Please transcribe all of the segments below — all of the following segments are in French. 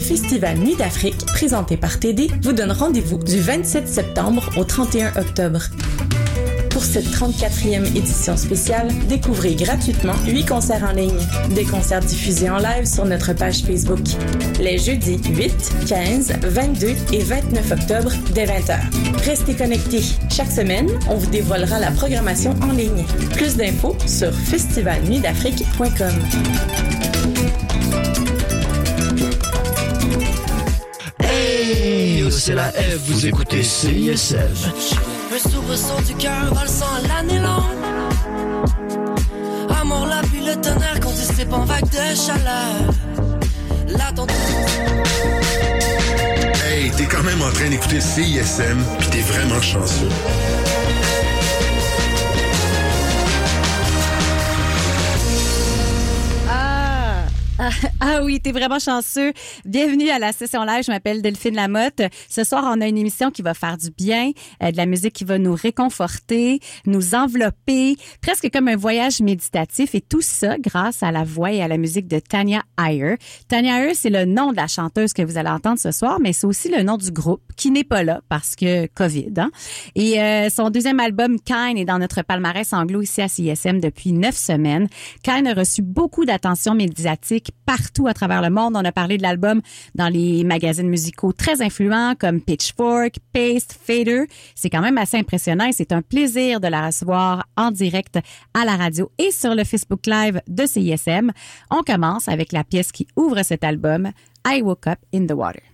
Festival Nuit d'Afrique, présenté par TD, vous donne rendez-vous du 27 septembre au 31 octobre. Pour cette 34e édition spéciale, découvrez gratuitement 8 concerts en ligne. Des concerts diffusés en live sur notre page Facebook. Les jeudis 8, 15, 22 et 29 octobre dès 20h. Restez connectés. Chaque semaine, on vous dévoilera la programmation en ligne. Plus d'infos sur festivalnuitdafrique.com. C'est la F, vous écoutez CISM. Un soubresaut du cœur sang l'année longue. Amour, la pluie, le tonnerre qu'on dissipe en vague de chaleur. Là, ton Hey, t'es quand même en train d'écouter CISM, pis t'es vraiment chanceux. Ah, oui, t'es vraiment chanceux. Bienvenue à la session live. Je m'appelle Delphine Lamotte. Ce soir, on a une émission qui va faire du bien, euh, de la musique qui va nous réconforter, nous envelopper, presque comme un voyage méditatif. Et tout ça grâce à la voix et à la musique de Tanya Ayer. Tanya Ayer, c'est le nom de la chanteuse que vous allez entendre ce soir, mais c'est aussi le nom du groupe qui n'est pas là parce que COVID. Hein? Et euh, son deuxième album, Kine, est dans notre palmarès anglo ici à CISM depuis neuf semaines. Kine a reçu beaucoup d'attention médiatique partout à travers le monde. On a parlé de l'album dans les magazines musicaux très influents comme Pitchfork, Paste, Fader. C'est quand même assez impressionnant et c'est un plaisir de la recevoir en direct à la radio et sur le Facebook Live de CISM. On commence avec la pièce qui ouvre cet album, I Woke Up in the Water.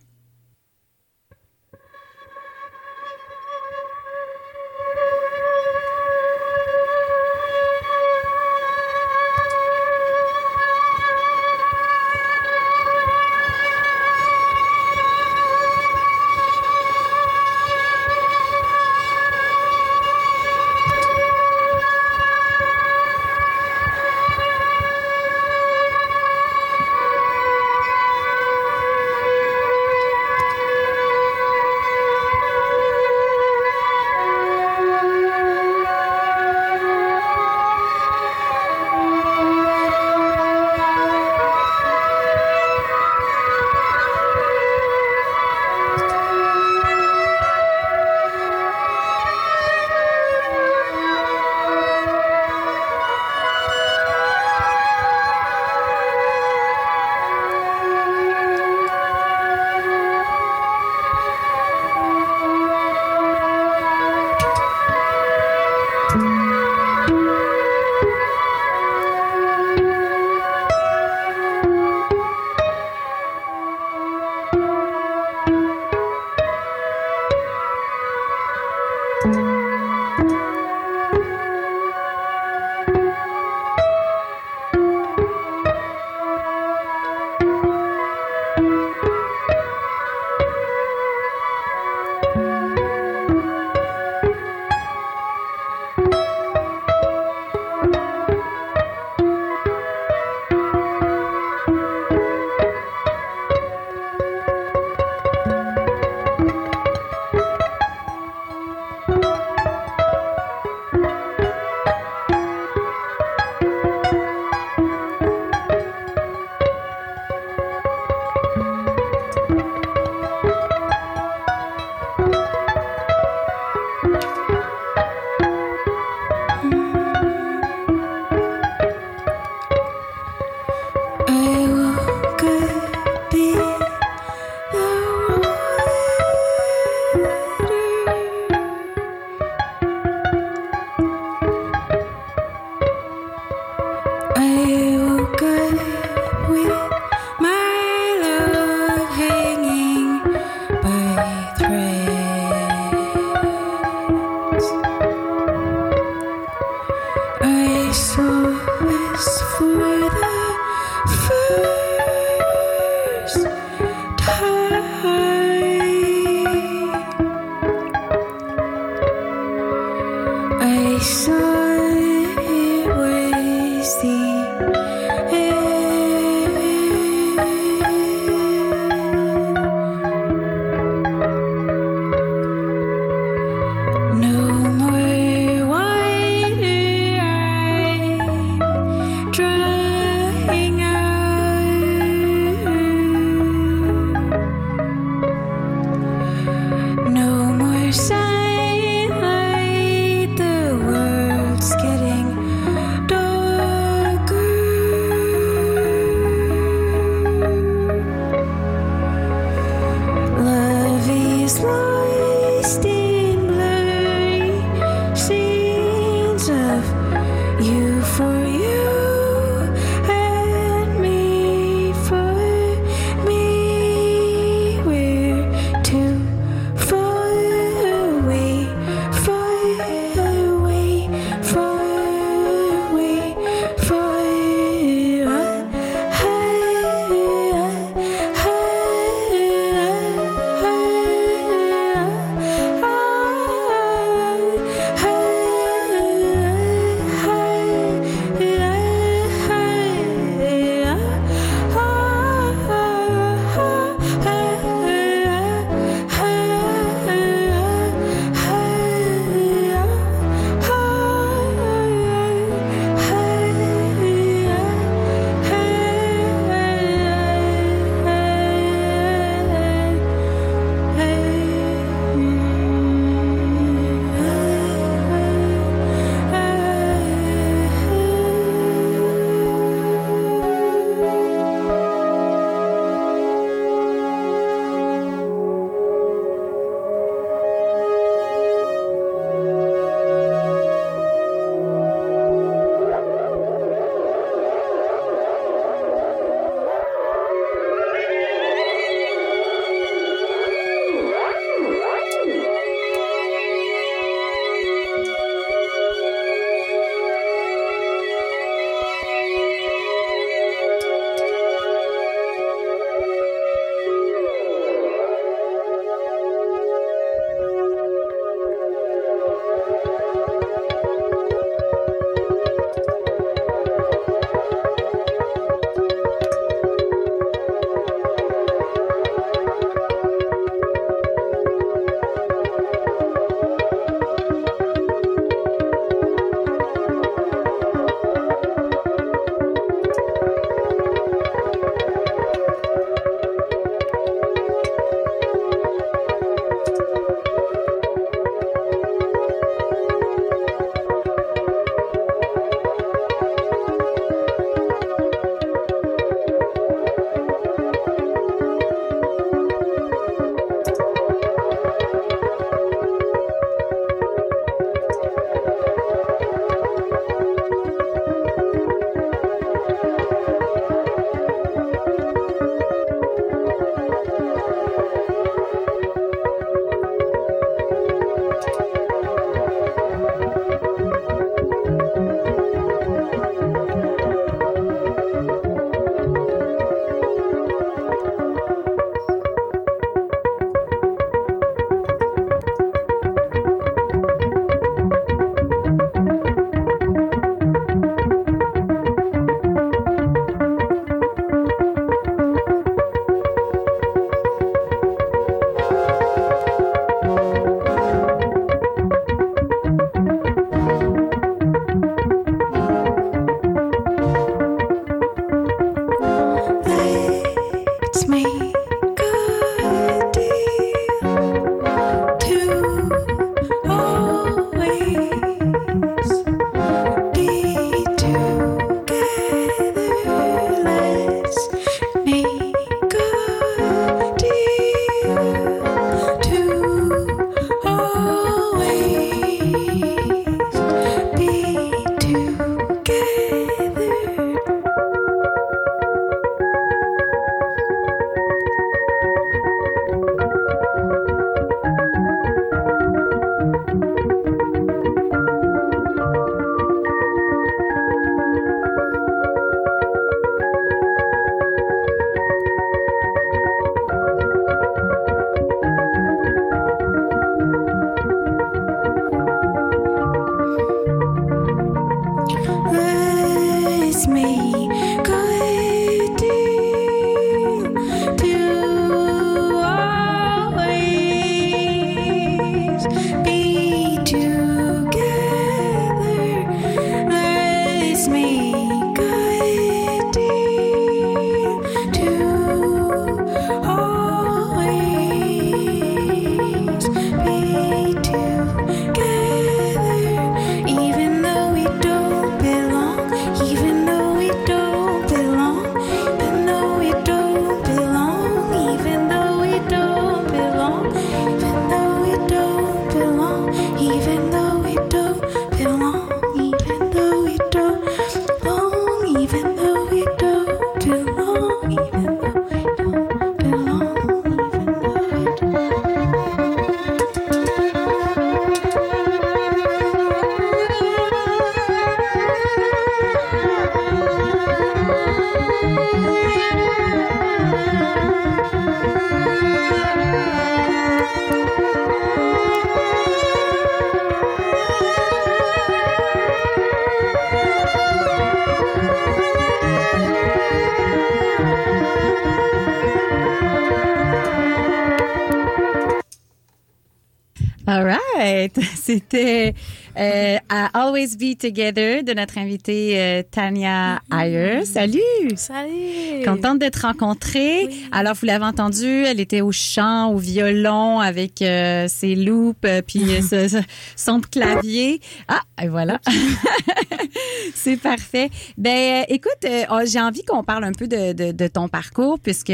Always Be Together de notre invitée euh, Tania Ayer. Salut. Salut. Contente d'être rencontrée. Alors, vous l'avez entendu, elle était au chant, au violon, avec euh, ses loupes, euh, puis euh, ce- ce- son clavier. Ah, et voilà. C'est parfait. Ben, euh, écoute, euh, oh, j'ai envie qu'on parle un peu de, de, de ton parcours, puisque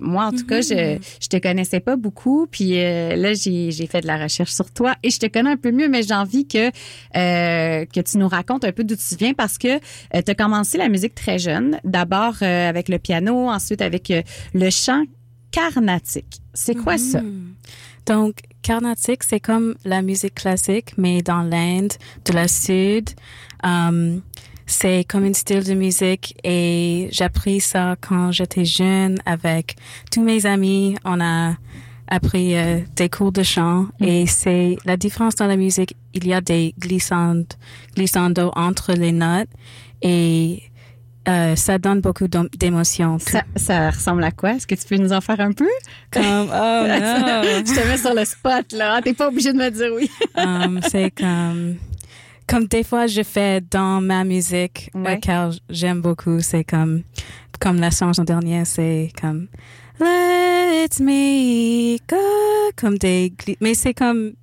moi, en tout cas, je, je te connaissais pas beaucoup, puis euh, là, j'ai j'ai fait de la recherche sur toi et je te connais un peu mieux, mais j'ai envie que euh, que tu nous racontes un peu d'où tu viens parce que tu as commencé la musique très jeune, d'abord euh, avec le piano, ensuite avec euh, le chant carnatique. C'est quoi ça? Hmm. Donc, Carnatic, c'est comme la musique classique, mais dans l'Inde, de la Sud. Um, c'est comme un style de musique et j'ai appris ça quand j'étais jeune avec tous mes amis. On a appris euh, des cours de chant et c'est la différence dans la musique. Il y a des glissandes, glissando entre les notes et euh, ça donne beaucoup d'émotions. Ça, ça ressemble à quoi? Est-ce que tu peux nous en faire un peu? Comme, oh non! je te mets sur le spot, là. T'es pas obligé de me dire oui. Um, c'est comme comme des fois je fais dans ma musique euh, car j'aime beaucoup c'est comme comme la chanson dernière c'est comme Let me go comme des mais c'est comme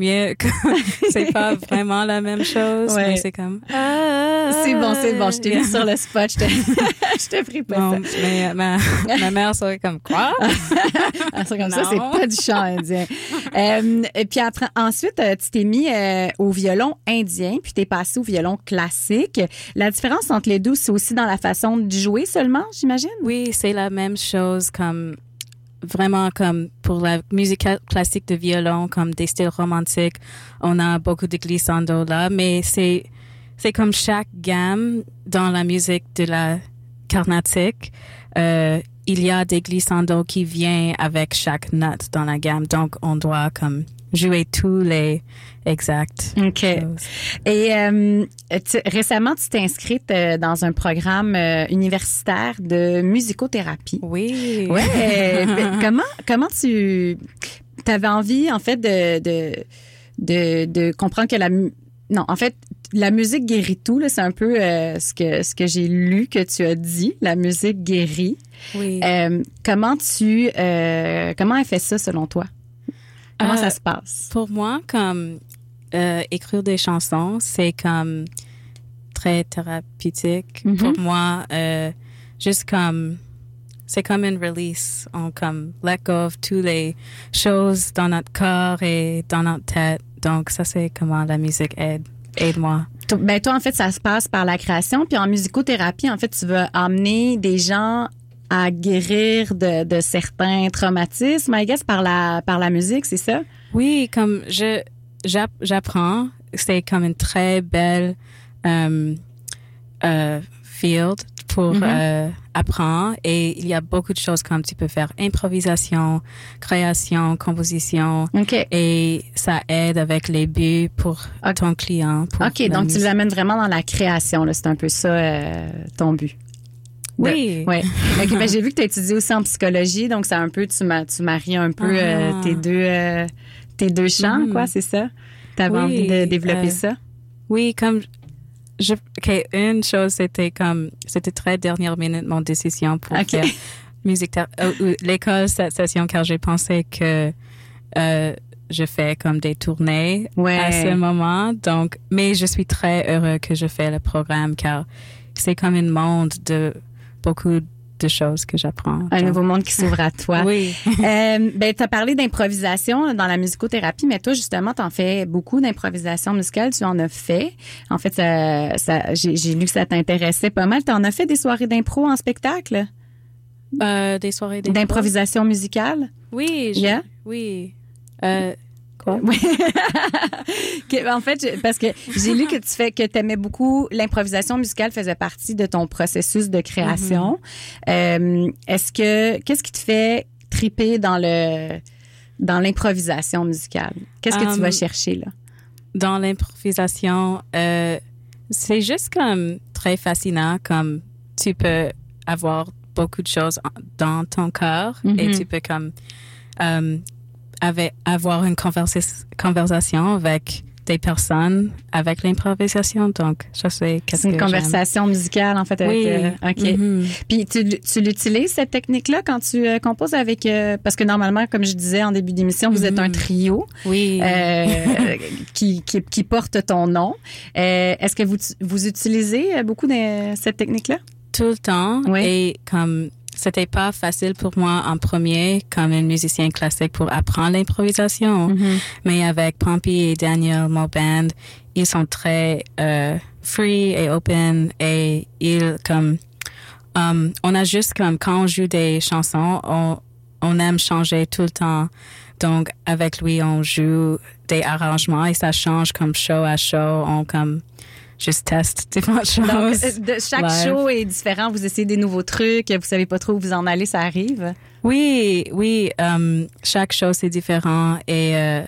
mieux c'est pas vraiment la même chose Ouais. mais c'est comme ah, C'est bon, c'est bon. Je t'ai mis sur le spot. Je t'ai, pris pas ça. mais euh, ma, ma mère serait comme quoi? Un truc comme ça, c'est pas du chant indien. Euh, et puis après, ensuite, euh, tu t'es mis euh, au violon indien, puis t'es passé au violon classique. La différence entre les deux, c'est aussi dans la façon de jouer seulement, j'imagine? Oui, c'est la même chose comme vraiment comme pour la musique cla- classique de violon, comme des styles romantiques, on a beaucoup de glissando là, mais c'est c'est comme chaque gamme dans la musique de la carnatique, euh, il y a des glissando qui viennent avec chaque note dans la gamme, donc on doit comme jouer tous les exacts. OK. choses. Et euh, tu- récemment, tu t'es inscrite euh, dans un programme euh, universitaire de musicothérapie. Oui. Ouais. Comment comment tu avais envie en fait de de de, de comprendre que la non en fait la musique guérit tout là, c'est un peu euh, ce que ce que j'ai lu que tu as dit la musique guérit. Oui. Euh, comment tu euh, comment elle fait ça selon toi? Comment Euh, ça se passe? Pour moi, comme euh, écrire des chansons, c'est comme très thérapeutique. Mhm. Pour moi, euh, juste comme c'est comme une release. On comme let go of toutes les choses dans notre corps et dans notre tête. Donc ça, c'est comment la musique aide aide moi. Toi- Ben toi en fait ça se passe par la création puis en musicothérapie en fait tu veux amener des gens à guérir de, de certains traumatismes, I guess, par la par la musique, c'est ça? Oui, comme je j'app- j'apprends, c'est comme une très belle euh, euh, field pour Mhm. euh, apprendre et il y a beaucoup de choses comme tu peux faire improvisation, création, composition Ok. et ça aide avec les buts pour ton client. pour OK, donc tu musique. l'amènes vraiment dans la création. C'est un peu ça, euh, ton but. Oui. Oui. OK, ben, j'ai vu que tu as étudié aussi en psychologie, donc c'est un peu, tu, tu maries un peu euh, Ah. tes deux, euh, tes deux champs, Mhm. quoi, c'est ça? Tu avais Oui, envie de développer euh, ça? Oui, comme je, ok, une chose, c'était comme, c'était très dernière minute mon décision pour Ok. faire musique, l'école cette session, car j'ai pensé que je fais comme des tournées Ouais. à ce moment. Donc, mais je suis très heureux que je fais le programme, car c'est comme un monde de beaucoup de choses que j'apprends. Un nouveau monde qui s'ouvre à toi. Oui. Euh, ben, tu as parlé d'improvisation dans la musicothérapie, mais toi, justement, tu en fais beaucoup d'improvisation musicale. Tu en as fait. En fait, ça, ça, j'ai lu que ça t'intéressait pas mal. Tu en as fait des soirées d'impro en spectacle? Euh, des soirées d'impro. D'improvisation musicale? Oui. je- Yeah? Oui. Euh, quoi? Oui. En fait, parce que j'ai lu que tu fais que t'aimais beaucoup l'improvisation musicale faisait partie de ton processus de création. Euh, Est-ce que qu'est-ce qui te fait triper dans le dans l'improvisation musicale? Qu'est-ce que tu vas chercher là? Dans l'improvisation, euh, c'est juste comme très fascinant, comme tu peux avoir beaucoup de choses dans ton corps et Mhm. tu peux comme euh, avec, avoir une conversa- conversation avec des personnes avec l'improvisation. Donc, qu'est-ce C'est que une j'aime. conversation musicale, en fait. Avec, Oui. euh, OK. Mhm. Puis tu, tu l'utilises, cette technique-là, quand tu euh, composes avec... euh, parce que normalement, comme je disais en début d'émission, vous êtes un Mhm. trio Oui. euh, qui, qui, qui porte ton nom. Est-ce que vous, vous utilisez beaucoup de cette technique-là? tout le temps. Oui. Et comme c'était pas facile pour moi en premier comme un musicien classique pour apprendre l'improvisation. Mm-hmm. Mais avec Pompey et Daniel Mo Band, ils sont très euh, free et open et ils comme um, on a juste comme quand on joue des chansons, on on aime changer tout le temps. Donc avec lui, on joue des arrangements et ça change comme show à show. On comme juste teste différentes choses. Donc, euh, de, chaque live. show est différent. Vous essayez des nouveaux trucs. Vous savez pas trop où vous en allez. Ça arrive. Oui, oui. um, chaque chose c'est différent et euh,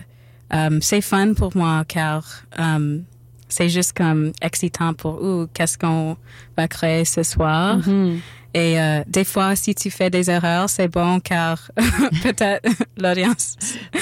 um, c'est fun pour moi car um, c'est juste comme excitant pour ou qu'est-ce qu'on va créer ce soir? Et euh, des fois, si tu fais des erreurs, c'est bon car peut-être l'audience.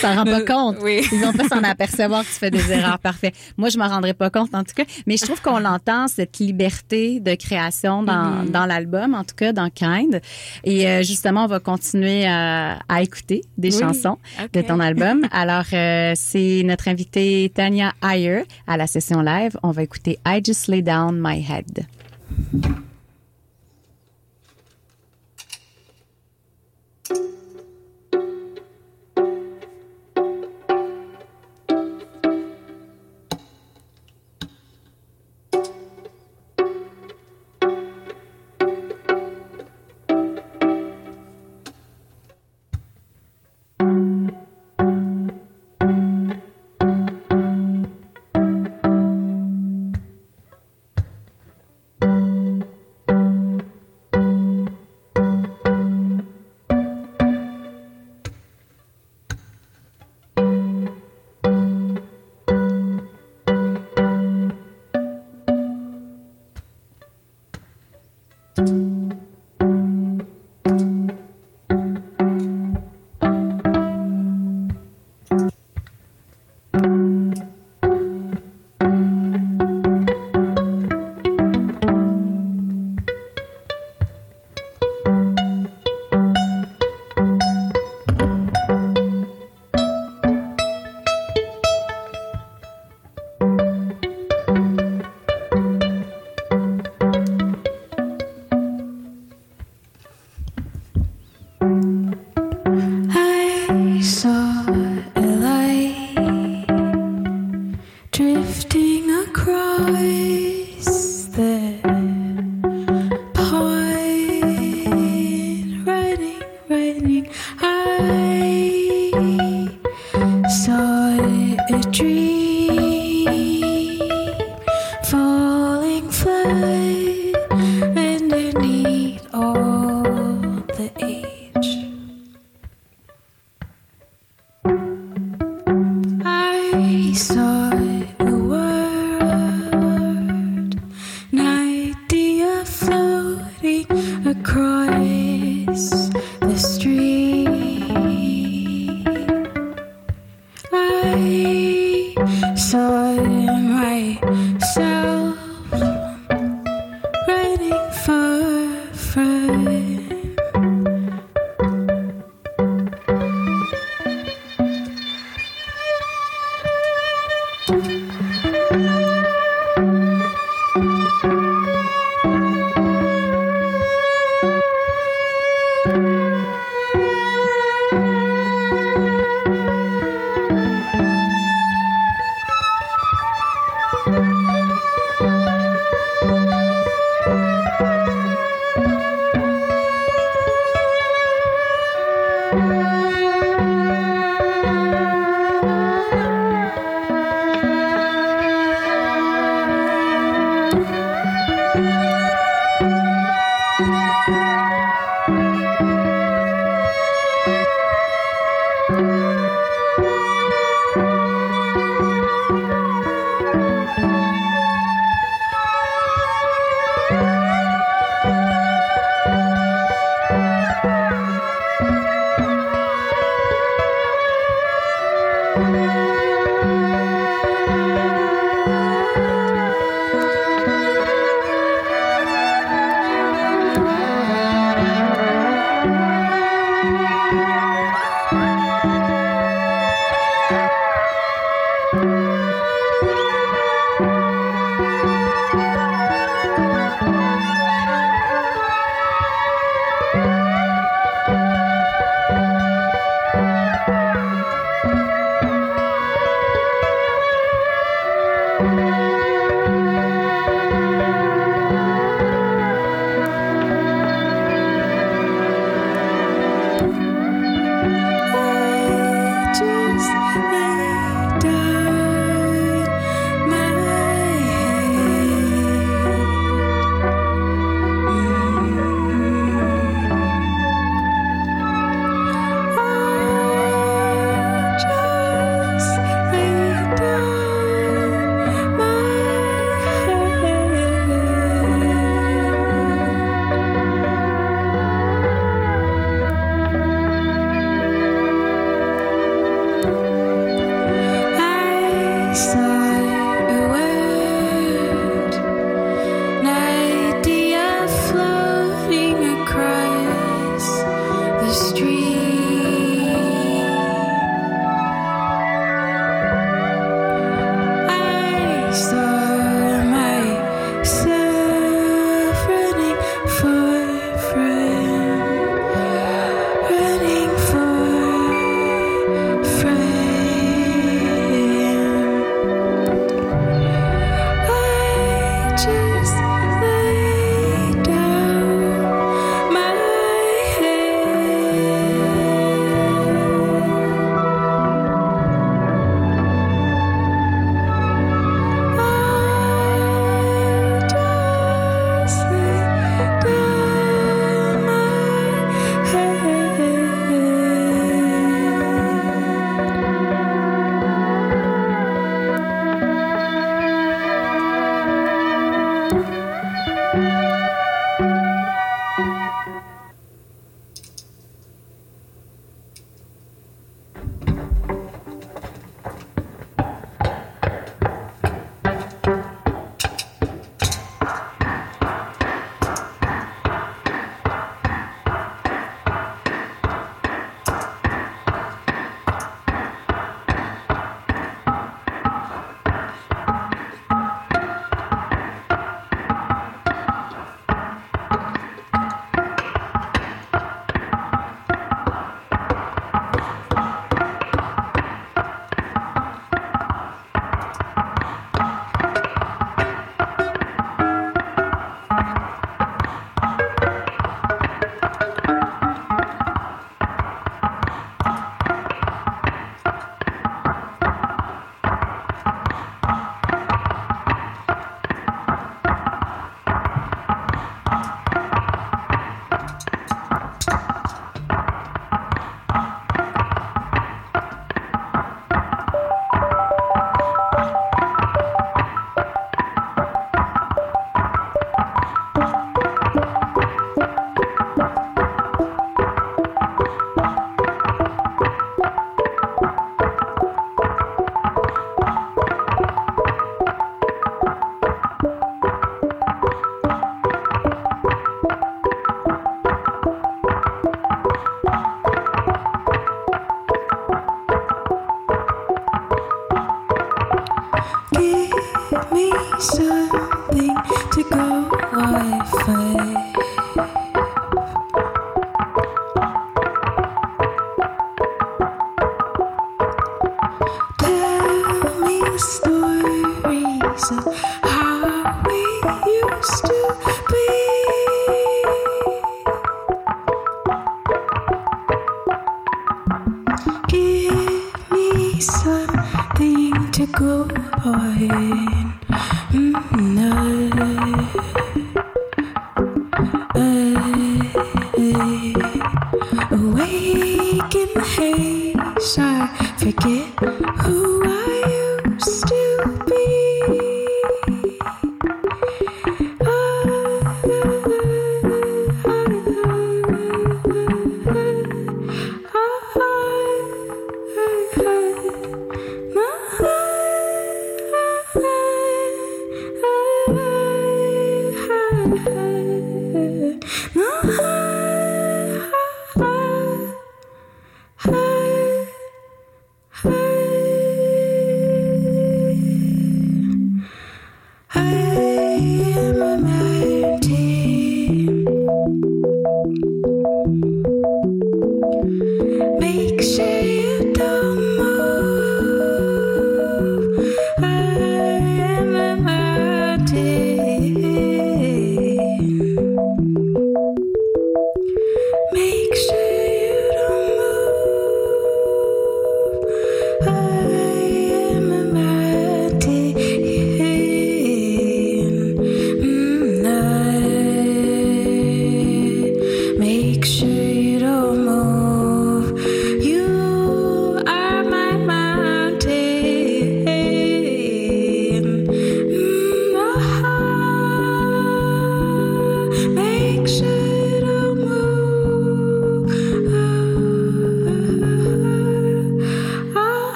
Ça rend pas compte. Oui. Ils vont pas s'en apercevoir que tu fais des erreurs. Parfait. Moi, je m'en rendrai pas compte, en tout cas. Mais je trouve qu'on l'entend, cette liberté de création dans, dans l'album, en tout cas, dans Kind. Et euh, justement, on va continuer à, à écouter des Oui. chansons de ton album. Alors, euh, c'est notre invitée Tania Ayer à la session live. On va écouter I Just Lay Down My Head.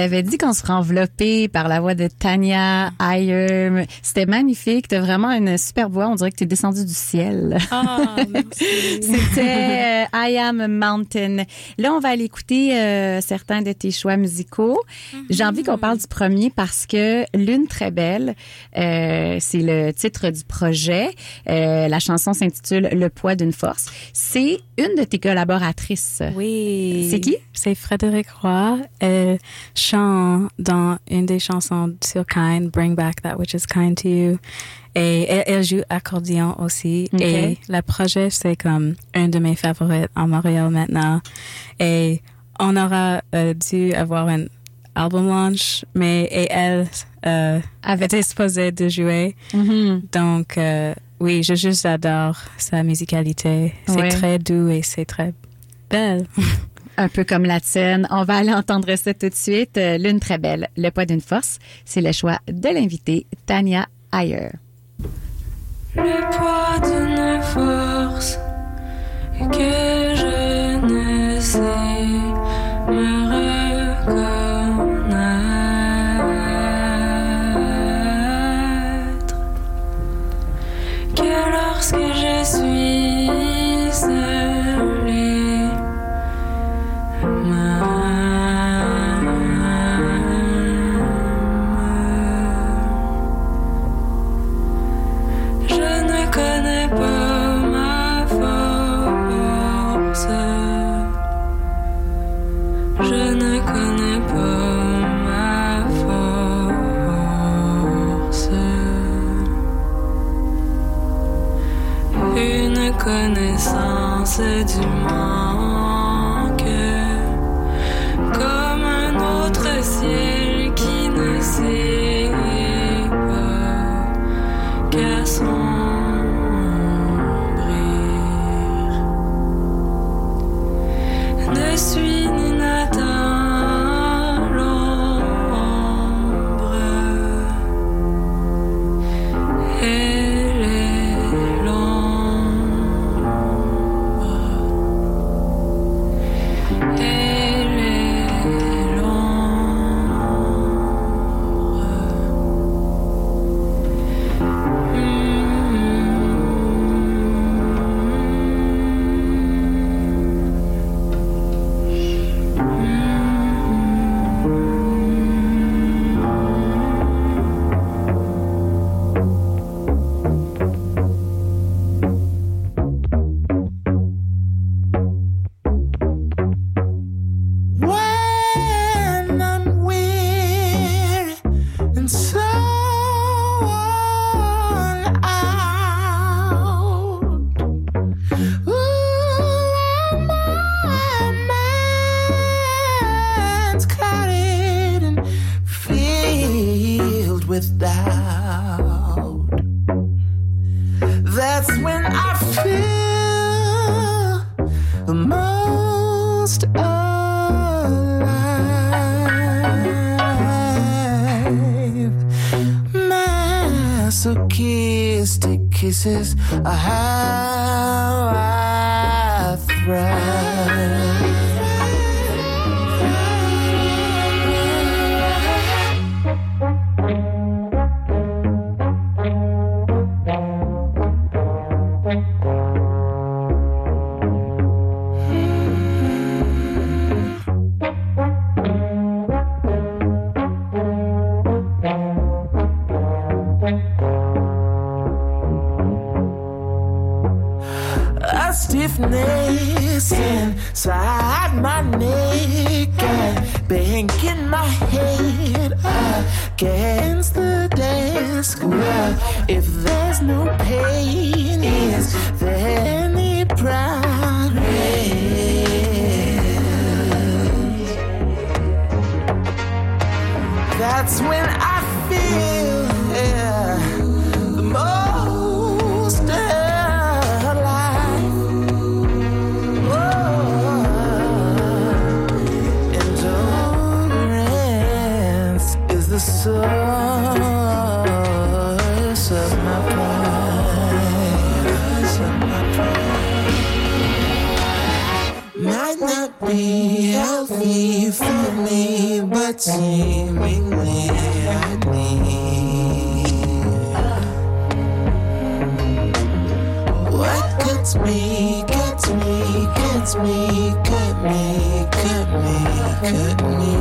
L'avais dit qu'on serait enveloppé par la voix de Tania Ayer. C'était magnifique. T'as vraiment une super voix. On dirait que t'es descendu du ciel. Ah. C'était euh, I Am a Mountain. Là, on va aller écouter euh, certains de tes choix musicaux. J'ai envie qu'on parle du premier parce que Lune très belle, euh, c'est le titre du projet. La chanson s'intitule Le poids d'une force. C'est une de tes collaboratrices. Oui. C'est qui? C'est Frédéric Roy. Chante dans une des chansons sur Kind, Bring Back That Which Is Kind to You. Et elle, elle joue accordéon aussi. Et le projet, c'est comme un de mes favorites en Montréal maintenant. Et on aura euh, dû avoir un album launch, mais et elle euh, Avec- était supposée de jouer. Mhm. Donc, euh, oui, je juste adore sa musicalité. C'est Ouais. très doux et c'est très belle. Un peu comme la tienne. On va aller entendre ça tout de suite. Euh, Lune très belle, Le poids d'une force. C'est le choix de l'invité Tania Ayer. Le poids d'une force que je ne sais l'essence du I have be healthy for me, but seemingly I need what cuts me, Cuts me, Cuts me, Cut me, Cut me, Cut me.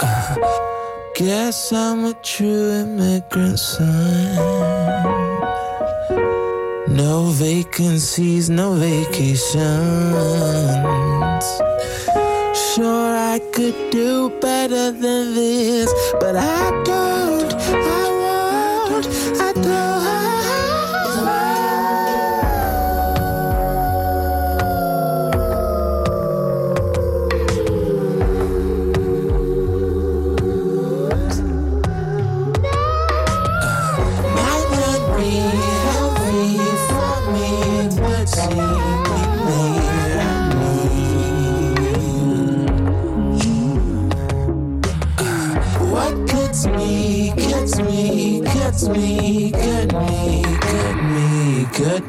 Uh, guess I'm a true immigrant son no vacancies, no vacations. Sure, I could do better than this, but I don't. Good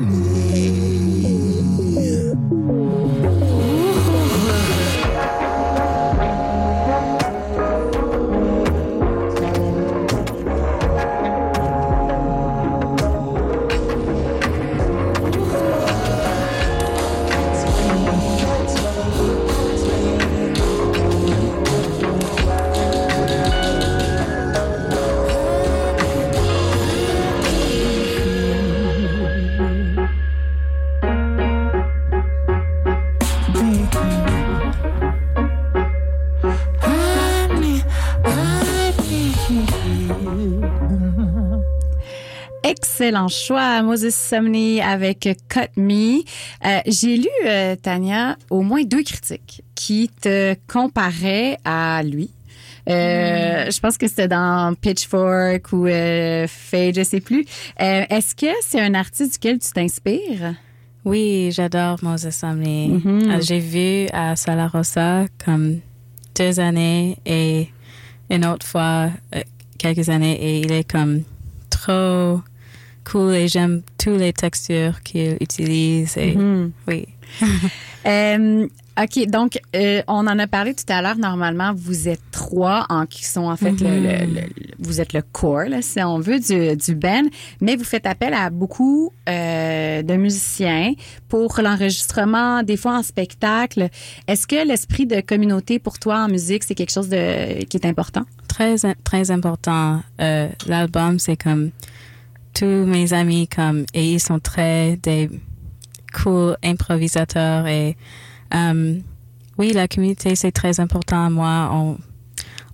Excellent choix, Moses Sumney avec Cut Me. Euh, J'ai lu, euh, Tania, au moins deux critiques qui te comparaient à lui. Euh, Je pense que c'était dans Pitchfork ou euh, Fade, je sais plus. Est-ce que c'est un artiste duquel tu t'inspires? Oui, j'adore Moses Sumney. Mhm. Euh, J'ai vu à Sala Rosa comme deux années et une autre fois quelques années et il est comme trop cool et j'aime toutes les textures qu'il utilise et Mhm. oui. Euh, OK, donc euh, on en a parlé tout à l'heure. Normalement, vous êtes trois en qui sont en fait le, le- le- vous êtes le core, là, si on veut, du, du band, mais vous faites appel à beaucoup euh, de musiciens pour l'enregistrement, des fois en spectacle. Est-ce que l'esprit de communauté pour toi en musique, c'est quelque chose de qui est important? très très important. Euh, L'album c'est comme tous mes amis comme et ils sont très des cool improvisateurs et euh, oui la communauté c'est très important à moi. On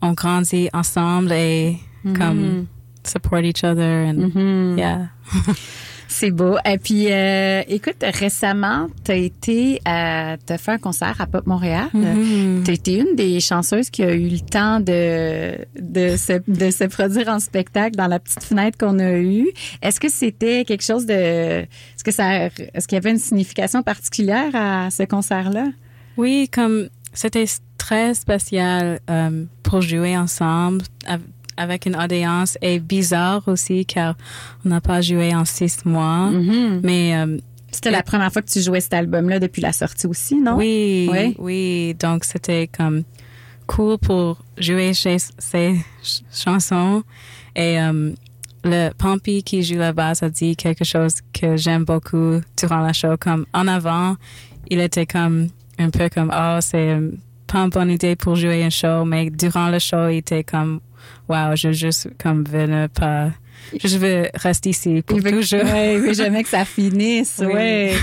on grandit ensemble et comme support each other and Mhm. yeah. C'est beau. Et puis, euh, écoute, récemment, tu as été à te faire un concert à Pop Montréal. Mhm. Tu été une des chanceuses qui a eu le temps de, de, se, de se produire en spectacle dans la petite fenêtre qu'on a eue. Est-ce que c'était quelque chose de... Est-ce que ça, est-ce qu'il y avait une signification particulière à ce concert-là? Oui, comme c'était très spécial euh, pour jouer ensemble avec une audience et bizarre aussi car on n'a pas joué en six mois. Mais euh, C'était la première fois que tu jouais cet album-là depuis la sortie aussi, non? oui, Oui. oui, donc c'était comme cool pour jouer chez ces ch- chansons et euh, le Pompey qui joue la basse a dit quelque chose que j'aime beaucoup durant la show comme en avant il était comme un peu comme oh c'est pas une bonne idée pour jouer un show mais durant le show il était comme wow je juste comme veux ne pas je veux rester ici pour veut, toujours veut jamais que ça finisse. Oui. Ouais.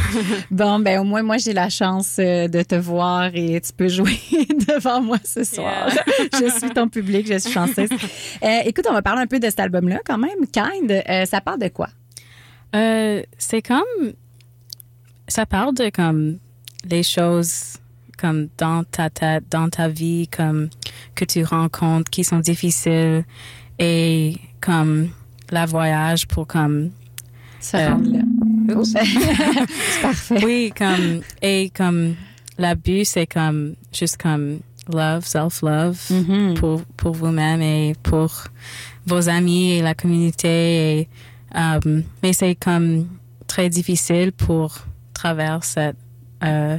Bon, ben au moins moi j'ai la chance euh, de te voir et tu peux jouer devant moi ce soir. je suis ton public, je suis chanceuse. Euh, écoute, on va parler un peu de cet album-là quand même. Kind, euh, ça parle de quoi? Euh, c'est comme ça parle de comme les choses comme dans ta tête, dans ta vie, comme que tu rencontres qui sont difficiles et comme la voyage pour comme Se Euh, rendre là. C'est parfait. oui comme et comme la but c'est comme juste comme love self love Mhm. pour pour vous-même et pour vos amis et la communauté et euh, mais c'est comme très difficile pour traverser cette euh,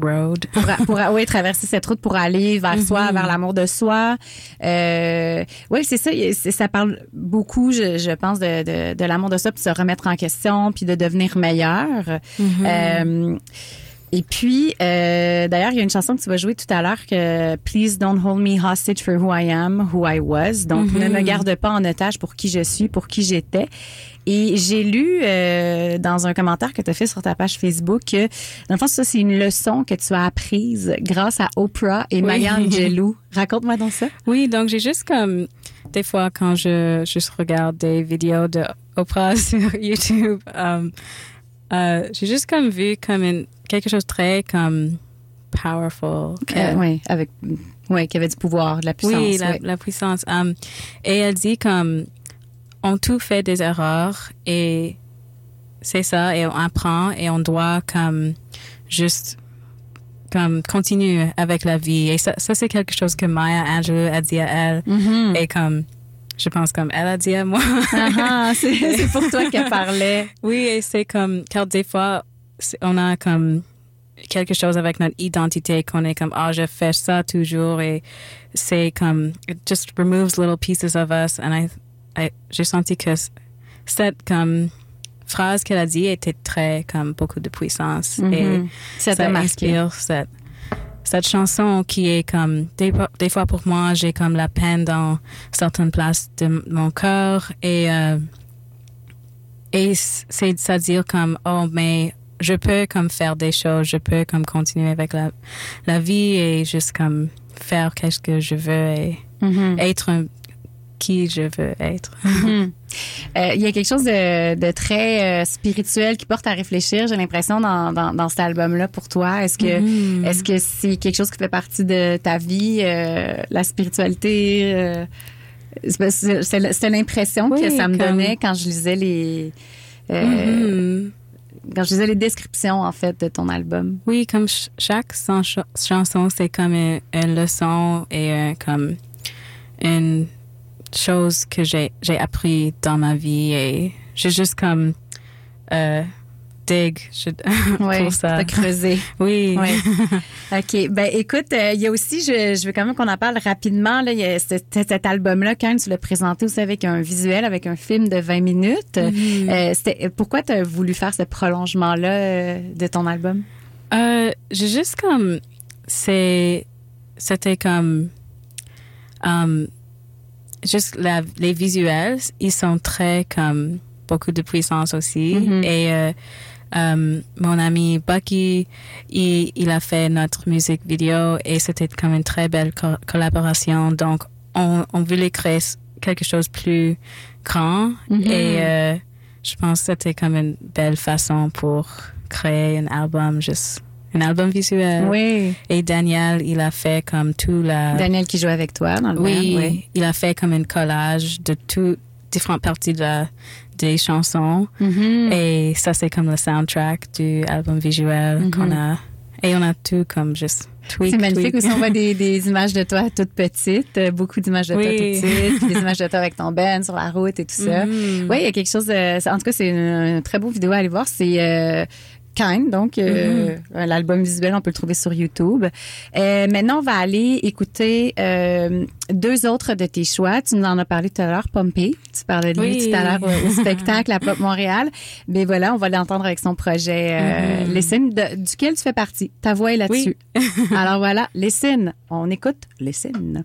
road pour, pour oui, traverser cette route pour aller vers soi, Mhm. vers l'amour de soi. Euh, oui, c'est ça. Ça parle beaucoup, je, je pense, de, de, de l'amour de soi, puis de se remettre en question, puis de devenir meilleur. Euh, et puis, euh, d'ailleurs, il y a une chanson que tu vas jouer tout à l'heure que Please don't hold me hostage for who I am, who I was. Donc, ne me garde pas en otage pour qui je suis, pour qui j'étais. Et j'ai lu euh, dans un commentaire que tu as fait sur ta page Facebook que, dans le fond, ça, c'est une leçon que tu as apprise grâce à Oprah et Maya Angelou. Raconte-moi donc ça. oui donc j'ai juste comme des fois quand je juste regarde des vidéos de Oprah sur YouTube euh, euh, j'ai juste comme vu comme une, quelque chose de très comme powerful Euh, oui, avec, oui, qui avait du pouvoir, de la puissance. Oui, la, oui. la puissance. Um, et elle dit comme on tout fait des erreurs et c'est ça et on apprend et on doit comme juste comme continuer avec la vie et ça, ça c'est quelque chose que Maya Angelou a dit à elle Mhm. et comme je pense comme elle a dit à moi Ah, c'est pour toi qu'elle parlait. oui et c'est comme car des fois on a comme quelque chose avec notre identité qu'on est comme ah je fais ça toujours et c'est comme it just removes little pieces of us and I, I j'ai senti que cette comme phrase qu'elle a dit était très comme beaucoup de puissance et Mhm. Ça ça marqué. inspire cette cette chanson qui est comme des, fois- des fois pour moi j'ai comme la peine dans certaines places de mon cœur et euh, et c'est à dire comme oh mais je peux comme faire des choses je peux comme continuer avec la la vie et juste comme faire qu'est-ce que je veux et Mhm. être un- qui je veux être. Euh, il y a quelque chose de, de très euh, spirituel qui porte à réfléchir. J'ai l'impression dans, dans, dans cet album-là pour toi. Est-ce que Mhm. est-ce que c'est quelque chose qui fait partie de ta vie, euh, la spiritualité? C'était l'impression que ça me comme- donnait quand je lisais les Mhm. quand je lisais les descriptions en fait de ton album. Oui, comme ch- chaque chan- ch- chanson, c'est comme une, une leçon et comme une chose que j'ai j'ai appris dans ma vie et j'ai juste comme euh, dig je- Ouais, pour ça. creusé. Oui. Oui. OK. Ben, écoute, euh, il y a aussi, je, je veux quand même qu'on en parle rapidement. Là, il y a cet, cet album-là, quand tu l'as présenté aussi avec un visuel, avec un film de 20 minutes. Euh, c'était, pourquoi tu as voulu faire ce prolongement-là euh, de ton album? J'ai juste comme c'est c'était comme um, juste la, les visuels ils sont très comme beaucoup de puissance aussi Mhm. et euh, um, mon ami Bucky il, il a fait notre musique vidéo et c'était comme une très belle co- collaboration donc on, on voulait créer quelque chose de plus grand Mhm. et euh, je pense que c'était comme une belle façon pour créer un album, juste un album visuel. Oui. Et Daniel, il a fait comme tout la... Daniel qui joue avec toi dans le oui, band, oui. il a fait comme un collage de toutes différentes parties de la, des chansons. Mhm. Et ça, c'est comme le soundtrack du album visuel Mhm. qu'on a. Et on a tout comme juste C'est magnifique tweak. aussi. On voit des, des images de toi toute petite, euh, beaucoup d'images de toi toute petite, des images de toi avec ton band sur la route et tout ça. Mhm. Oui, il y a quelque chose. de- en tout cas, c'est une, une très beau vidéo à aller voir. C'est euh, Kind, donc euh, l'album visuel, on peut le trouver sur YouTube. Euh, maintenant, on va aller écouter euh, deux autres de tes choix. Tu nous en as parlé tout à l'heure, Pompey. Tu parlais de lui Oui. tout à l'heure au, spectacle à Pop Montréal. Mais voilà, on va l'entendre avec son projet. Listen, de- duquel tu fais partie. Ta voix est là-dessus. Alors voilà, Listen. On écoute Listen.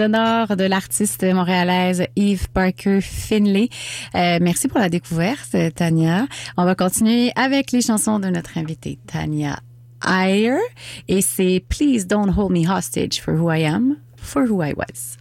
sonore de l'artiste montréalaise Eve Parker Finley. Euh, merci pour la découverte, Tania. On va continuer avec les chansons de notre invitée, Tania Ayer. Et c'est Please Don't Hold Me Hostage for Who I Am, for Who I Was.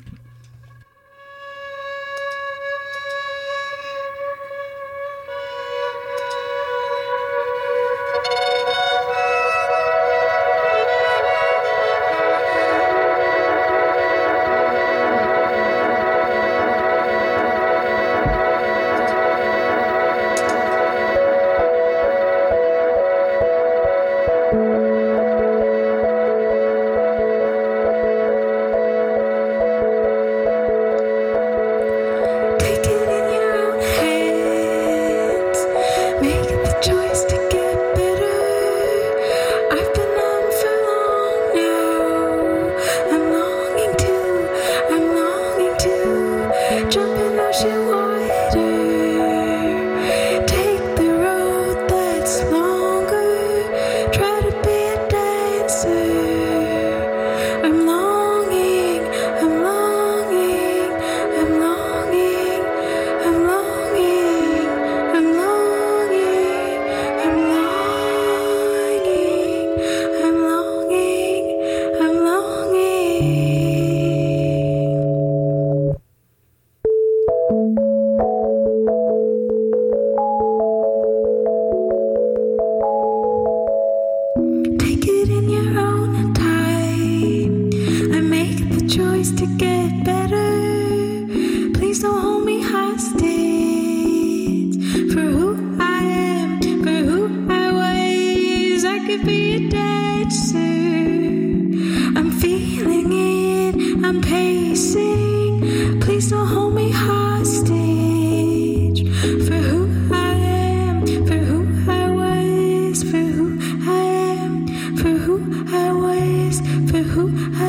who? I